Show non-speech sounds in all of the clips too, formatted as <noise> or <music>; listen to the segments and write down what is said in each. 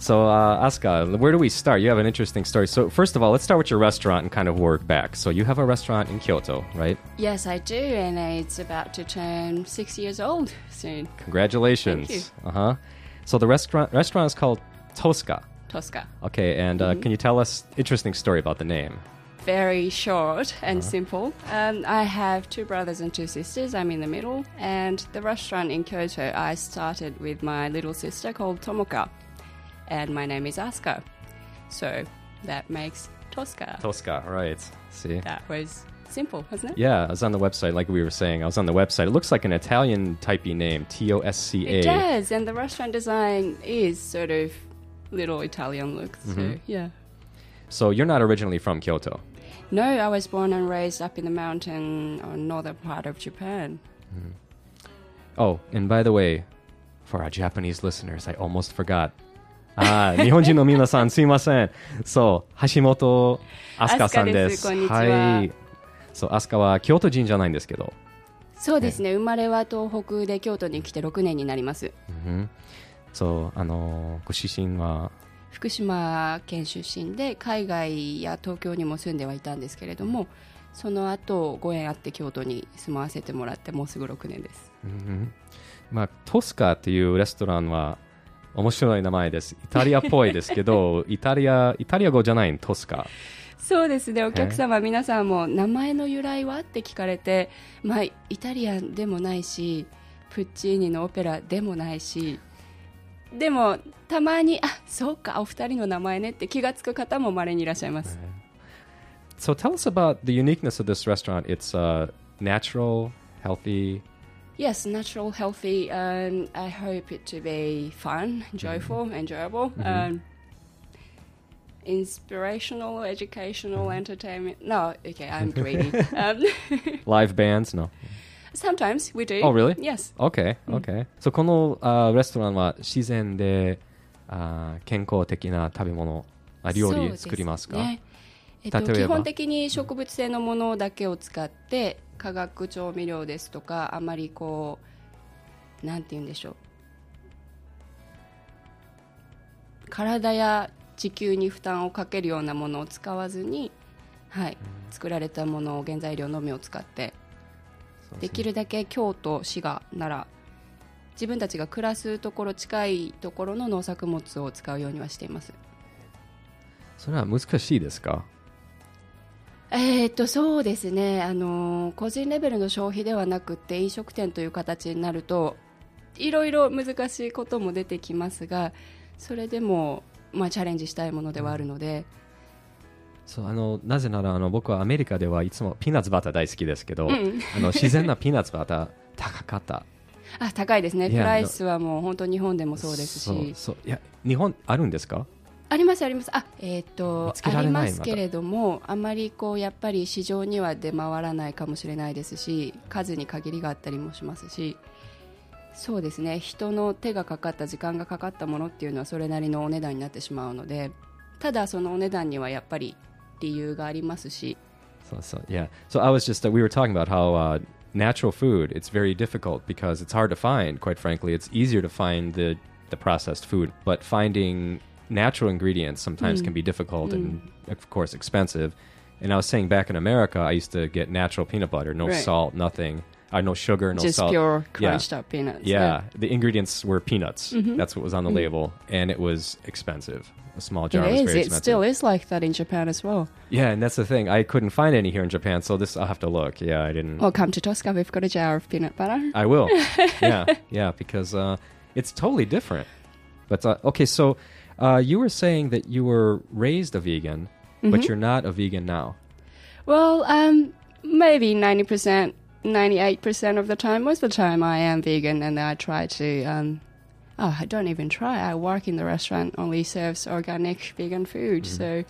So, uh, Asuka, where do we start? You have an interesting story. So, first of all, let's start with your restaurant and kind of work back. So, you have a restaurant in Kyoto, right? Yes, I do, and it's about to turn six years old soon. Congratulations. Thank Uh huh. So, the restaurant restaurant is called Tosca. Tosca. Okay, and uh, can you tell us interesting story about the name? Very short and simple. Um, I have two brothers and two sisters. I'm in the middle, and the restaurant in Kyoto I started with my little sister called Tomoka, and my name is Asuka. So that makes Tosca. Tosca, right? See. That was simple, wasn't it? Yeah, I was on the website, like we were saying. I was on the website. It looks like an Italian typey name, T O S C A. It does, and the restaurant design is sort of little Italian look. So mm-hmm. yeah. So you're not originally from Kyoto. No, I was born and raised up in the mountain or northern part of Japan. Mm-hmm. Oh, and by the way, for our Japanese listeners, I almost forgot. あー日本人の皆さんすいません。そう、橋本飛鳥さんです。ははい。そう、飛鳥は京都人じゃないんですけど。そうですね、生まれは東北で京都に来て6年になります。うんそう、あのーご出身は、福島県出身で海外や東京にも住んではいたんですけれどもその後ご縁あって京都に住まわせてもらってもうすぐ6年ですうんまあ、トスカっていうレストランは面白い名前です。イタリアっぽいですけど、<laughs> イタリア、イタリア語じゃないの、トスカ。そうですねお客様皆さんも名前の由来は？って聞かれてまあイタリアンでもないしプッチーニのオペラでもないしでもたまにあそうかお二人の名前ねって気がつく方も稀にいらっしゃいます、So tell us about the uniqueness of this restaurant. It's uh, natural, healthy. Yes, natural, healthy, and I hope it to be fun, joyful, enjoyable, um, inspirational, educational, entertainment. No, okay, I'm <laughs> greedy. um, <laughs> Live bands? No. sometimes we do. Oh, really? Yes. OK, OK. So この、あレストランは自然であ健康的な食べ物、あ料理作りますかそうですね えっと、基本的に植物性のものだけを使って化学調味料ですとかあまりこうなんて言うんでしょう。体や地球に負担をかけるようなものを使わずに、はい、作られたものを原材料のみを使ってできるだけ京都滋賀奈良自分たちが暮らすところ近いところの農作物を使うようにはしています。それは難しいですか？えーっとそうですね。あの個人レベルの消費ではなくて飲食店という形になるといろいろ難しいことも出てきますがそれでも、まあ、チャレンジしたいものではあるので、そうあのなぜならあの僕はアメリカではいつもピーナッツバター大好きですけど、うん。あの自然なピーナッツバター高かった。あ高いですね。プライスはもう本当日本でもそうですし。そう。いや日本あるんですか？ありますありますあえーっとありますけれどもあまりこうやっぱり市場には出回らないかもしれないですし数に限りがあったりもしますしそうですね人の手がかかった時間がかかったものっていうのはそれなりのお値段になってしまうのでただそのお値段にはやっぱり理由がありますし So, so yeah. So I was just uh, we were talking about how uh, natural food it's very difficult because it's hard to find. Quite frankly, it's easier to find the the processed food, but finding natural ingredients sometimes can be difficult and of course expensive. And I was saying back in America, I used to get natural peanut butter, no Right. salt, nothing, uh, no sugar, no just salt. pure Yeah. up peanuts Yeah, the ingredients were peanuts. That's what was on the label, and it was expensive. A small jar It was is. very It expensive. still is like that in Japan as well. Yeah, and that's the thing. I couldn't find any here in Japan, so this I'll have to look. Yeah, I didn't. Well, come to Tosca. We've got a jar of peanut butter. I will. <laughs> yeah, yeah, because uh, it's totally different. But uh, okay, so uh, you were saying that you were raised a vegan, but you're not a vegan now. Well, um, maybe 90%, 98% of the time. Most of the time I am vegan and I try to, um, oh, I don't even try. I work in the restaurant, only serves organic vegan food. So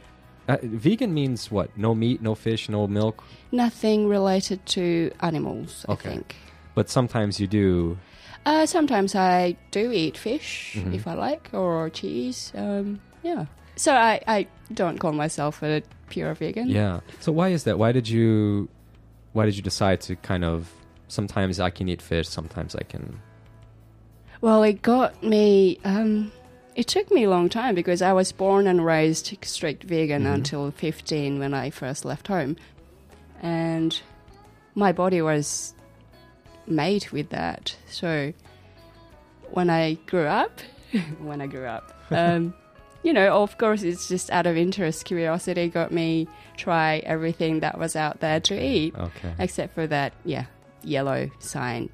Uh, vegan means what? No meat, no fish, no milk. nothing related to animals, Okay. I think. But sometimes you do. Uh, sometimes I do eat fish Mhm. if I like, or cheese. Um, yeah. So I, I don't call myself a pure vegan. Yeah. So why is that? Why did you? Why did you decide to kind of? Sometimes I can eat fish. Sometimes I can. Well, it got me um, it took me a long time because I was born and raised strict vegan until 15 when I first left home. And my body was made with that. So when I grew up, <laughs> when I grew up, um, <laughs> you know, of course, it's just out of interest, curiosity got me try everything that was out there to eat, Okay. except for that, yeah, yellow sign.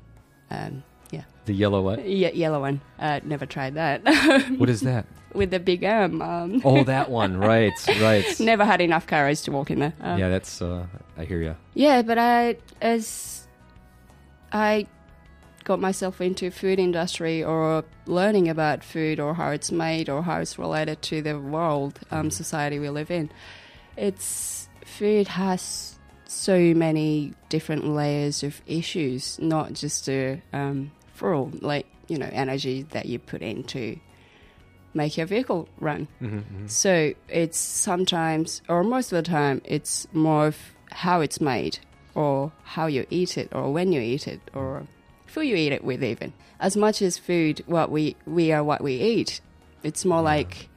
Um, yeah, The yellow what? Ye- yellow one. Uh, never tried that. <laughs> What is that? With the big M. Um, Oh, that one. Right. Right. never had enough courage to walk in there. Um, Yeah, that's. Uh, I hear you. Yeah, but I as I got myself into food industry or learning about food or how it's made or how it's related to the world um, society we live in, it's food has so many different layers of issues, not just the um, fuel, like you know, energy that you put into make your vehicle run. Mm-hmm, So it's sometimes, or most of the time, it's more of how it's made, or how you eat it, or when you eat it, or who you eat it with, even. As much as food, what we we are what we eat. It's more like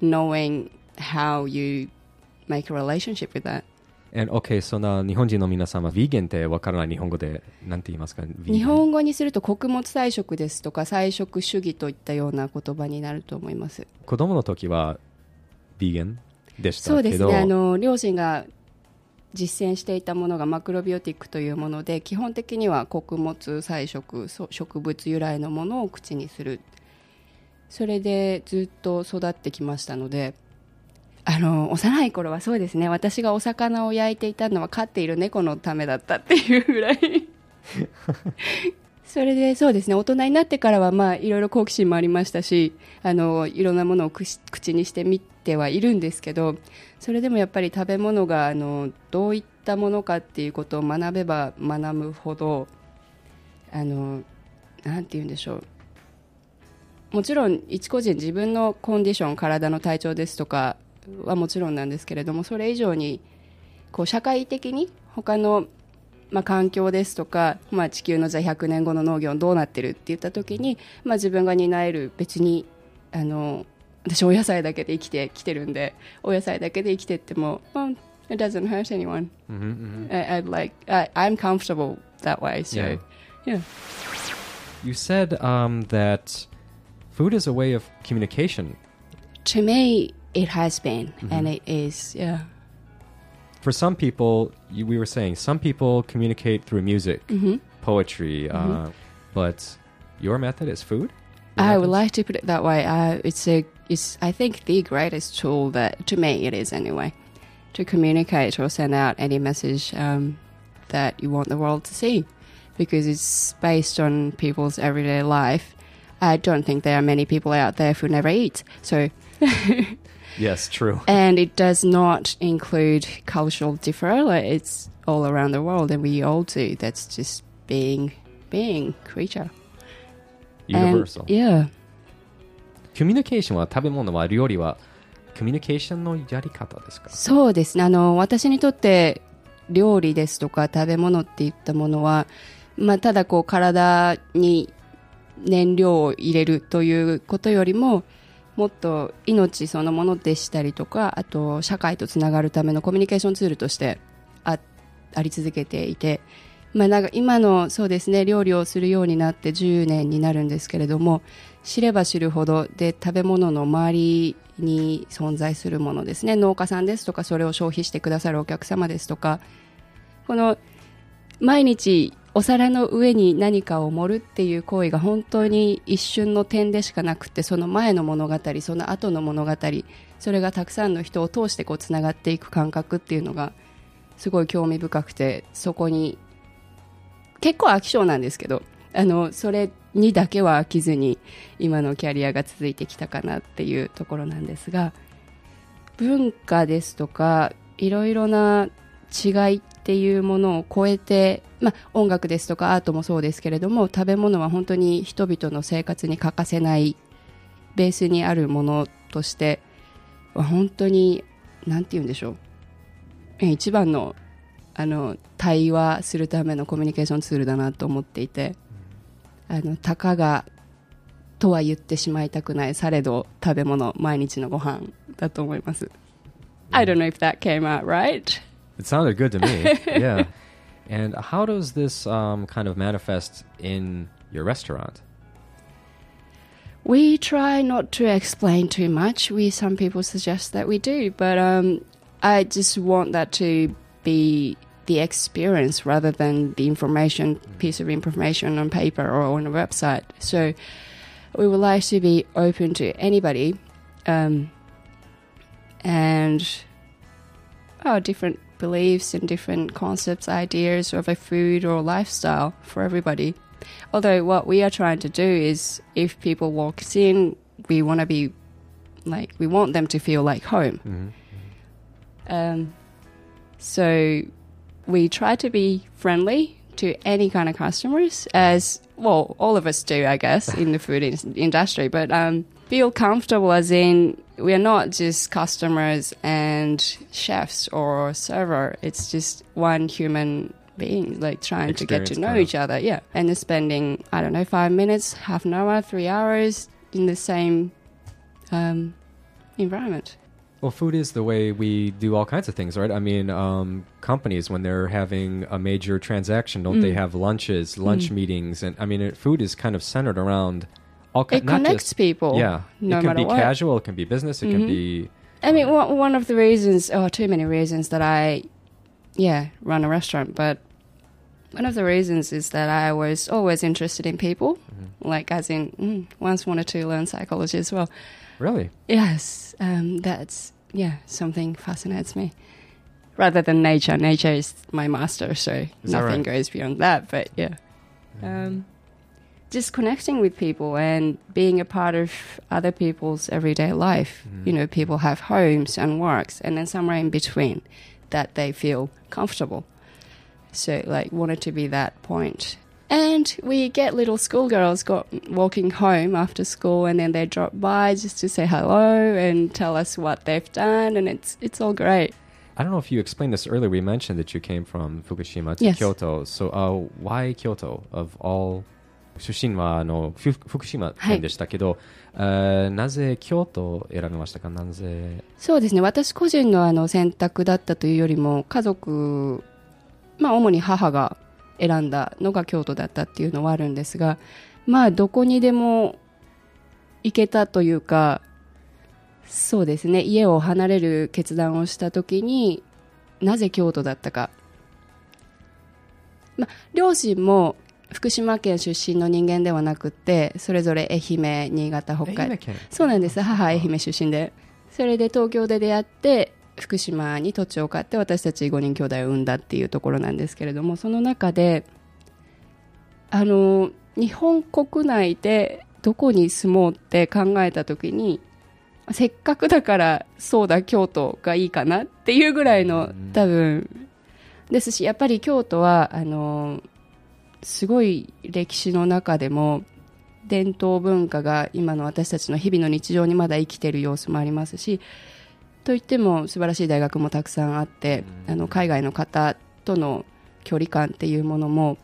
knowing how you make a relationship with that. And okay, その日本人の皆様、ヴィーゲンってわからない日本語でなんて言いますか日本語にすると穀物菜食ですとか菜食主義といったような言葉になると思います。子供の時はヴィーゲンでしたけどそうですねあの両親が実践していたものがマクロビオティックというもので基本的には穀物菜食そ植物由来のものを口にする。それでずっと育ってきましたのであの幼い頃はそうですね。私がお魚を焼いていたのは飼っている猫のためだったっていうぐらい。<laughs> それでそうですね。大人になってからはまあいろいろ好奇心もありましたしあのいろんなものを口にしてみてはいるんですけどそれでもやっぱり食べ物があのどういったものかっていうことを学べば学ぶほどあのなんて言うんでしょう。もちろん一個人自分のコンディション体の体調ですとかはもちろんなんですけれどもそれ以上にこう社会的に他の、まあ、環境ですとか、まあ、地球のじゃ100年後の農業どうなってるって言った時に、まあ、自分が担える別にあの私お野菜だけで生きてきてるんでお野菜だけで生きてっても、well, it doesn't hurt anyone、I, I'd like I, I'm comfortable that way so Yeah. yeah. You said um, that food is a way of communication. to me it has been and it is yeah For some people, you, we were saying, some people communicate through music, Mm-hmm. poetry, uh, but your method is food? Your I would method? like to put it that way. Uh, it's a, it's I think the greatest tool that to me it is anyway, to communicate or send out any message um, that you want the world to see, because it's based on people's everyday life. I don't think there are many people out there who never eat. So, <laughs> Yes, true. <laughs> and it does not include cultural differ. Like it's all around the world, and we all do. That's just being, being creature. And- Universal. yeah. コミュニケーションは食べ物は料理はコミュニケーションのやり方ですか？そうですね。あの私にとって料理ですとか食べ物っていったものは、まあ、ただこう体に燃料を入れるということよりももっと命そのものでしたりとかあと社会とつながるためのコミュニケーションツールとしてああり続けていて、まあ、なんか今のそうですね料理をするようになって10年になるんですけれども知れば知るほどで食べ物の周りに存在するものですね。農家さんですとかそれを消費してくださるお客様ですとかこの毎日お皿の上に何かを盛るっていう行為が本当に一瞬の点でしかなくてその前の物語その後の物語それがたくさんの人を通してこうつながっていく感覚っていうのがすごい興味深くてそこに結構飽き性なんですけどあのそれにだけは飽きずに今のキャリアが続いてきたかなっていうところなんですが文化ですとかいろいろな違いっていうものを超えて、まあ、音楽ですとかアートもそうですけれども食べ物は本当に人々の生活に欠かせないベースにあるものとしては本当に何て言うんでしょう。一番のあの対話するためのコミュニケーションツールだなと思っていてあのたかが とは言ってしまいたくないされど食べ物毎日のご飯だと思います I don't know if that came out right It sounded good to me. <laughs> yeah. And how does this um, kind of manifest in your restaurant? We try not to explain too much. We some people suggest that we do, but um, I just want that to be the experience rather than the information piece of information on paper or on a website. So we would like to be open to anybody, um, and oh, different beliefs and different concepts, ideas of a food or lifestyle for everybody. Although what we are trying to do is, if people walk in, we want to be like we want them to feel like home. Um, so we try to be friendly to any kind of customers, as well, all of us do, I guess, in the food in- industry. But um, feel comfortable, as in we are not just customers and chefs or server. It's just one human being, like trying to get to know kind of. each other. Yeah, and then spending I don't know five minutes, half an hour, three hours in the same um, environment. Well, food is the way we do all kinds of things, right? I mean, um, companies when they're having a major transaction, don't they Mm. have lunches, lunch meetings, and I mean, it, food is kind of centered around all ki- It connects just- people. Yeah, no it can be what. casual, it can be business, it can Mhm. be. I mean, one, one of the reasons, or too many reasons that I, yeah, run a restaurant, but one of the reasons is that I was always interested in people, like as in, mm, once wanted to learn psychology as well. Really? Yes, um, that's, yeah, something fascinates me. Rather than nature, nature is my master, so Is nothing right? goes beyond that, but yeah. Um, just connecting with people and being a part of other people's everyday life. Mhm. You know, people have homes and works, and then somewhere in between that they feel comfortable. So, like, wanted to be that point. And we get little schoolgirls got walking home after school, and then they drop by just to say hello and tell us what they've done, and it's it's all great. I don't know if you explained this earlier. We mentioned that you came from Fukushima to Yes. Kyoto. So, uh, why Kyoto of all? 出身はあのふ福島県でしたけど、えーなぜ京都を選びましたかなぜそうですね私個人のあの選択だったというよりも家族、まあ、主に母が 選んだのが京都だったっていうのはあるんですがまあどこにでも行けたというかそうですね家を離れる決断をした時になぜ京都だったか、まあ、両親も福島県出身の人間ではなくてそれぞれ愛媛新潟北海。そうなんです。母愛媛出身で。それで東京で出会って福島に土地を買って私たち5人兄弟を産んだっていうところなんですけれどもその中であの日本国内でどこに住もうって考えた時にせっかくだからそうだ京都がいいかなっていうぐらいのうん。多分。ですしやっぱり京都はあのすごい歴史の中でも伝統文化が今の私たちの日々の日常にまだ生きている様子もありますしといっても素晴らしい大学もたくさんあってうん。あの海外の方との距離感っていうものも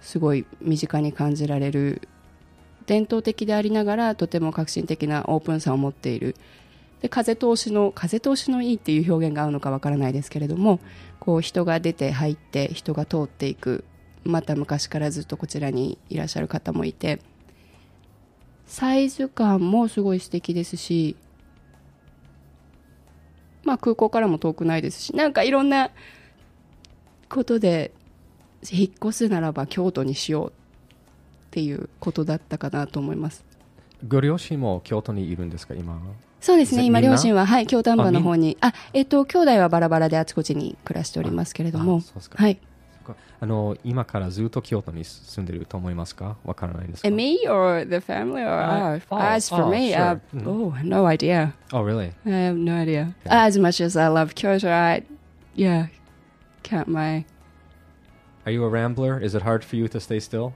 すごい身近に感じられる伝統的でありながらとても革新的なオープンさを持っている。で風通しの風通しのいいっていう表現が合うのかわからないですけれどもこう人が出て入って人が通っていく。また昔からずっとこちらにいらっしゃる方もいてサイズ感もすごい素敵ですしまあ空港からも遠くないですしなんかいろんなことで引っ越すならば京都にしようっていうことだったかなと思います。ご両親も京都にいるんですか今？そうですね今両親ははい京丹波の方に。あえっ、と兄弟はバラバラであちこちに暮らしておりますけれども。あそうですか。はいあの今からずっと京都に住んでると思いますかわからないですか And me or the family or Uh, uh, oh, as for oh, me, sure. uh, Mhm. oh, no idea. Oh really? I have no idea. Okay. As much as I love Kyoto, I, yeah, count my. Are you a rambler? Is it hard for you to stay still?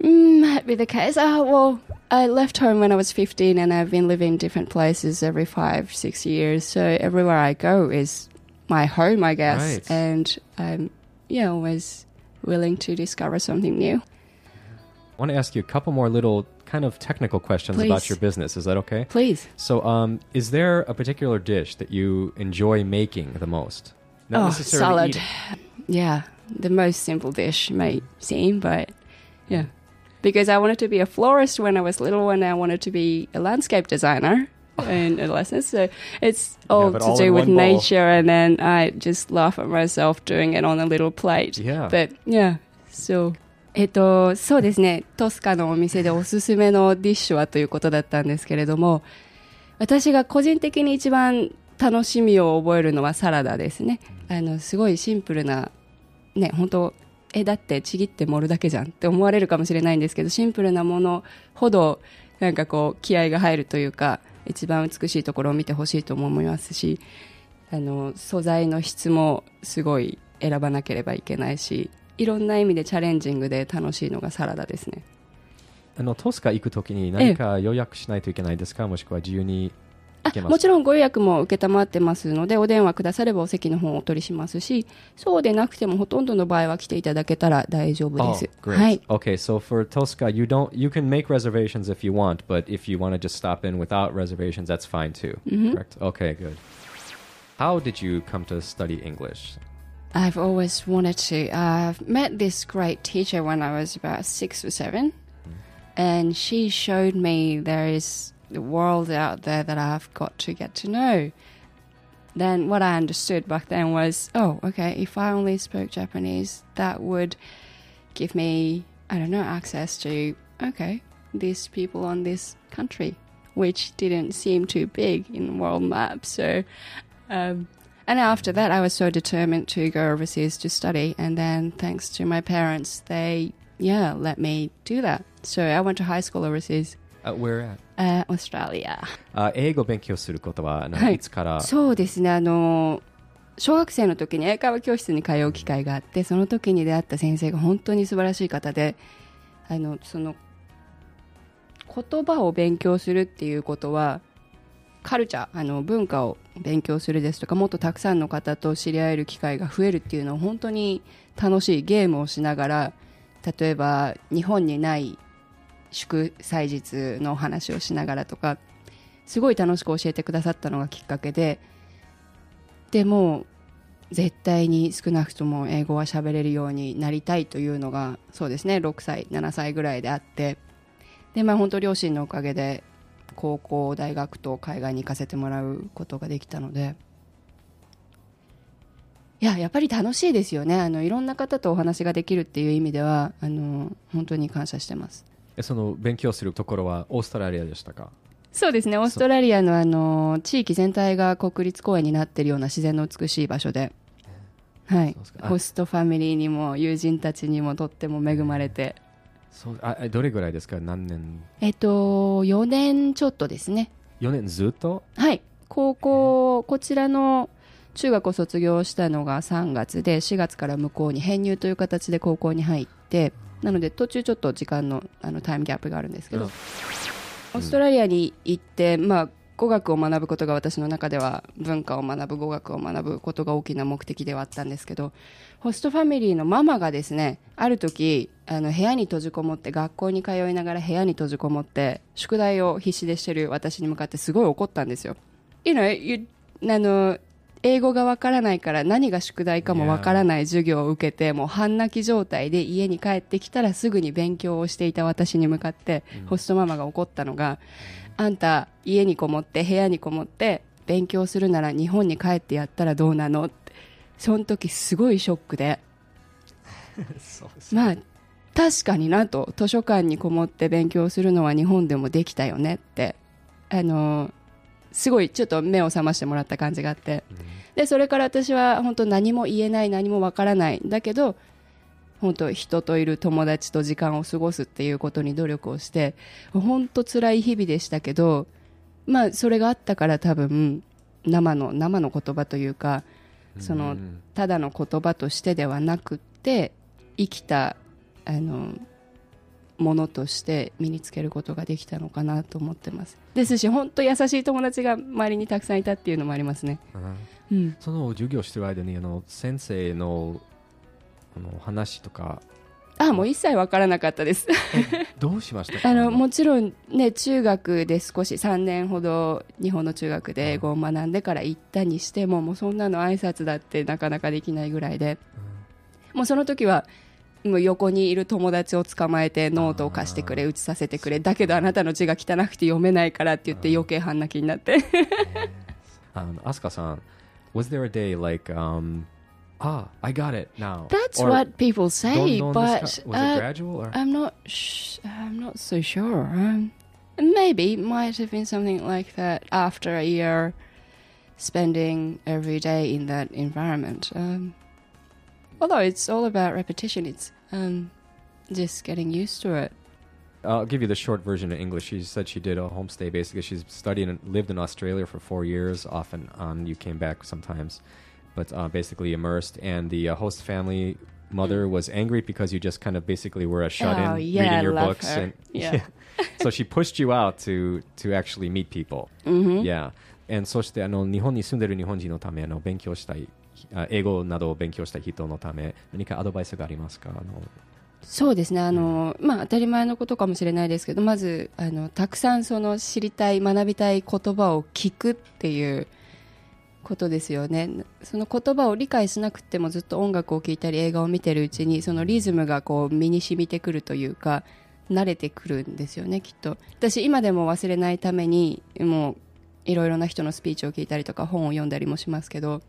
Mm, might be the case. Oh, well, I left home when I was 15 and I've been living in different places every five, six years. So everywhere I go is my home, I guess. Right. And I'm, yeah, always willing to discover something new. I want to ask you a couple more little kind of technical questions Please. about your business. Is that okay? Please. So, um, is there a particular dish that you enjoy making the most? Not oh, salad. eating. Yeah, the most simple dish may seem, but yeah. Because I wanted to be a florist when I was little and I wanted to be a landscape designer in adolescence. So it's all it to all do with nature and then I just laugh at myself doing it on a little plate. Yeah. But yeah, so えっと、そうですね、トスカのお店でおすすめのディッシュはということだったんですけれども、私が個人的に一番楽しみを覚えるのはサラダですね。あの、すごいシンプルな、ね、本当え、だってちぎって盛るだけじゃんって思われるかもしれないんですけど、シンプルなものほど、なんかこう、気合が入るというか、一番美しいところを見てほしいと思いますし、あの、素材の質もすごい選ばなければいけないし、いろんな意味でチャレンジングで楽しいのがサラダですね。あのトスカ行くときに何か予約しないといけないですか、もしくは自由にもちろんご予約も承ってますので、お電話くださればお席の方をお取りしますし、そうでなくてもほとんどの場合は来ていただけたら大丈夫で Oh, す。 great. はい。 Okay, so for Tosca, you don't you can make reservations if you want, but if you want to just stop in without reservations, that's fine too. Correct. Okay, good. How did you come to study English? I've always wanted to. I've met this great teacher when I was about six or seven, and she showed me there is the world out there that I've got to get to know. Then what I understood back then was, oh, okay, if I only spoke Japanese, that would give me, I don't know, access to, okay, these people on this country, which didn't seem too big in world map. So, um, and after that, I was so determined to go overseas to study. And then, thanks to my parents, they, yeah, let me do that. So I went to high school overseas, Uh, where at? Uh, Australia. あ英語勉強することははい。い、つから？そうですね、あの、小学生の時に英会話教室に通う機会があって、その時に出会った先生が本当に素晴らしい方で、あの、その、言葉を勉強するっていうことは、カルチャー、あの、文化を勉強するですとか、もっとたくさんの方と知り合える機会が増えるっていうのは本当に楽しいゲームをしながら、例えば日本にない祝祭日のお話をしながらとか、すごい楽しく教えてくださったのがきっかけで、でも、絶対に少なくとも英語は喋れるようになりたいというのが、そうですね、6歳、7歳ぐらいであって、で、まあ本当両親のおかげで、高校、大学と海外に行かせてもらうことができたので、いや、やっぱり楽しいですよね。あの、いろんな方とお話ができるっていう意味では、あの、本当に感謝してます。えその勉強するところはオーストラリアでしたか？そうですね、オーストラリアのあの地域全体が国立公園になっているような自然の美しい場所で、はい。ホストファミリーにも友人たちにもとっても恵まれて、そうあえどれぐらいですか？何年？えっと、4年ちょっとですね、4年ずっと？はい、高校、こちらの中学を卒業したのが3月で、4月から向こうに編入という形で高校に入って、なので途中ちょっと時間のあのタイムギャップがあるんですけど、うんオーストラリアに行って、まあ、語学を学ぶことが私の中では文化を学ぶ語学を学ぶことが大きな目的ではあったんですけどホストファミリーのママがですねある時あの部屋に閉じこもって学校に通いながら部屋に閉じこもって宿題を必死でしてる私に向かってすごい怒ったんですよ。You know, you- あの英語がわからないから何が宿題かもわからない授業を受けてもう半泣き状態で家に帰ってきたらすぐに勉強をしていた私に向かって、ホストママが怒ったのが、あんた家にこもって部屋にこもって勉強するなら日本に帰ってやったらどうなの？ってその時すごいショックで。<laughs> まあ確かになと。図書館にこもって勉強するのは日本でもできたよねって。あのすごいちょっと目を覚ましてもらった感じがあって、でそれから私は本当何も言えない何もわからない。だけど本当人といる友達と時間を過ごすっていうことに努力をして本当辛い日々でしたけどまあそれがあったから多分生の生の言葉というかそのうん。ただの言葉としてではなくって生きたあのものとして身につけることができたのかなと思ってます。ですし本当優しい友達が周りにたくさんいたっていうのもありますね、うん。うん、その授業してる間にあの先生のあの話とか。あもう一切わからなかったです。どうしました？か <laughs> あのもちろんね中学で少し3年ほど日本の中学で英語を学んでから行ったにしてももうそんなの挨拶だってなかなかできないぐらいで。もうその時はもう横にいる友達を捕まえてノートを貸してくれ写させてくれだけどあなたの字が汚くて読めないからって言って余計半泣きになってあのアスカさん Was there a day like um ah I got it now That's Or what people say, but it uh, gradual or I'm not. Sh- I'm not so sure. Um, maybe might have been something like that after a year spending every day in that environment. Um, although it's all about repetition, it's um, just getting used to it. I'll give you the short version in English. She said she did a homestay. Basically, she's studied and lived in Australia for four years, off and on. You came back sometimes, but uh, basically immersed. And the uh, host family mother was angry because you just kind of basically were a shut-in Mm. Oh, yeah, reading your love books, her. and Yeah. <laughs> so she pushed you out to to actually meet people. hmm Yeah. And そしてあの日本に住んでる日本人のためあの勉強したいあ 英語などを勉強したい人のため何かアドバイスがありますか？あのそうですね。あの、まあ、当たり前のことかもしれないですけどまずあのたくさんその知りたい学びたい言葉を聞くっていうことですよね。その言葉を理解しなくてもずっと音楽を聴いたり映画を見てるうちにそのリズムがこう身に染みてくるというか慣れてくるんですよねきっと。私今でも忘れないためにもういろいろな人のスピーチを聞いたりとか本を読んだりもしますけど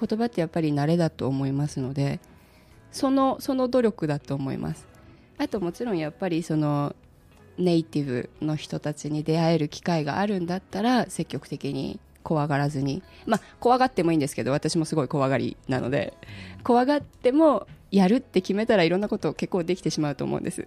言葉ってやっぱり慣れだと思いますのでそのその努力だと思います。あともちろんやっぱりそのネイティブの人たちに出会える機会があるんだったら積極的に怖がらずに。まあ怖がってもいいんですけど私もすごい怖がりなので怖がってもやるって決めたらいろんなことを結構できてしまうと思うんです。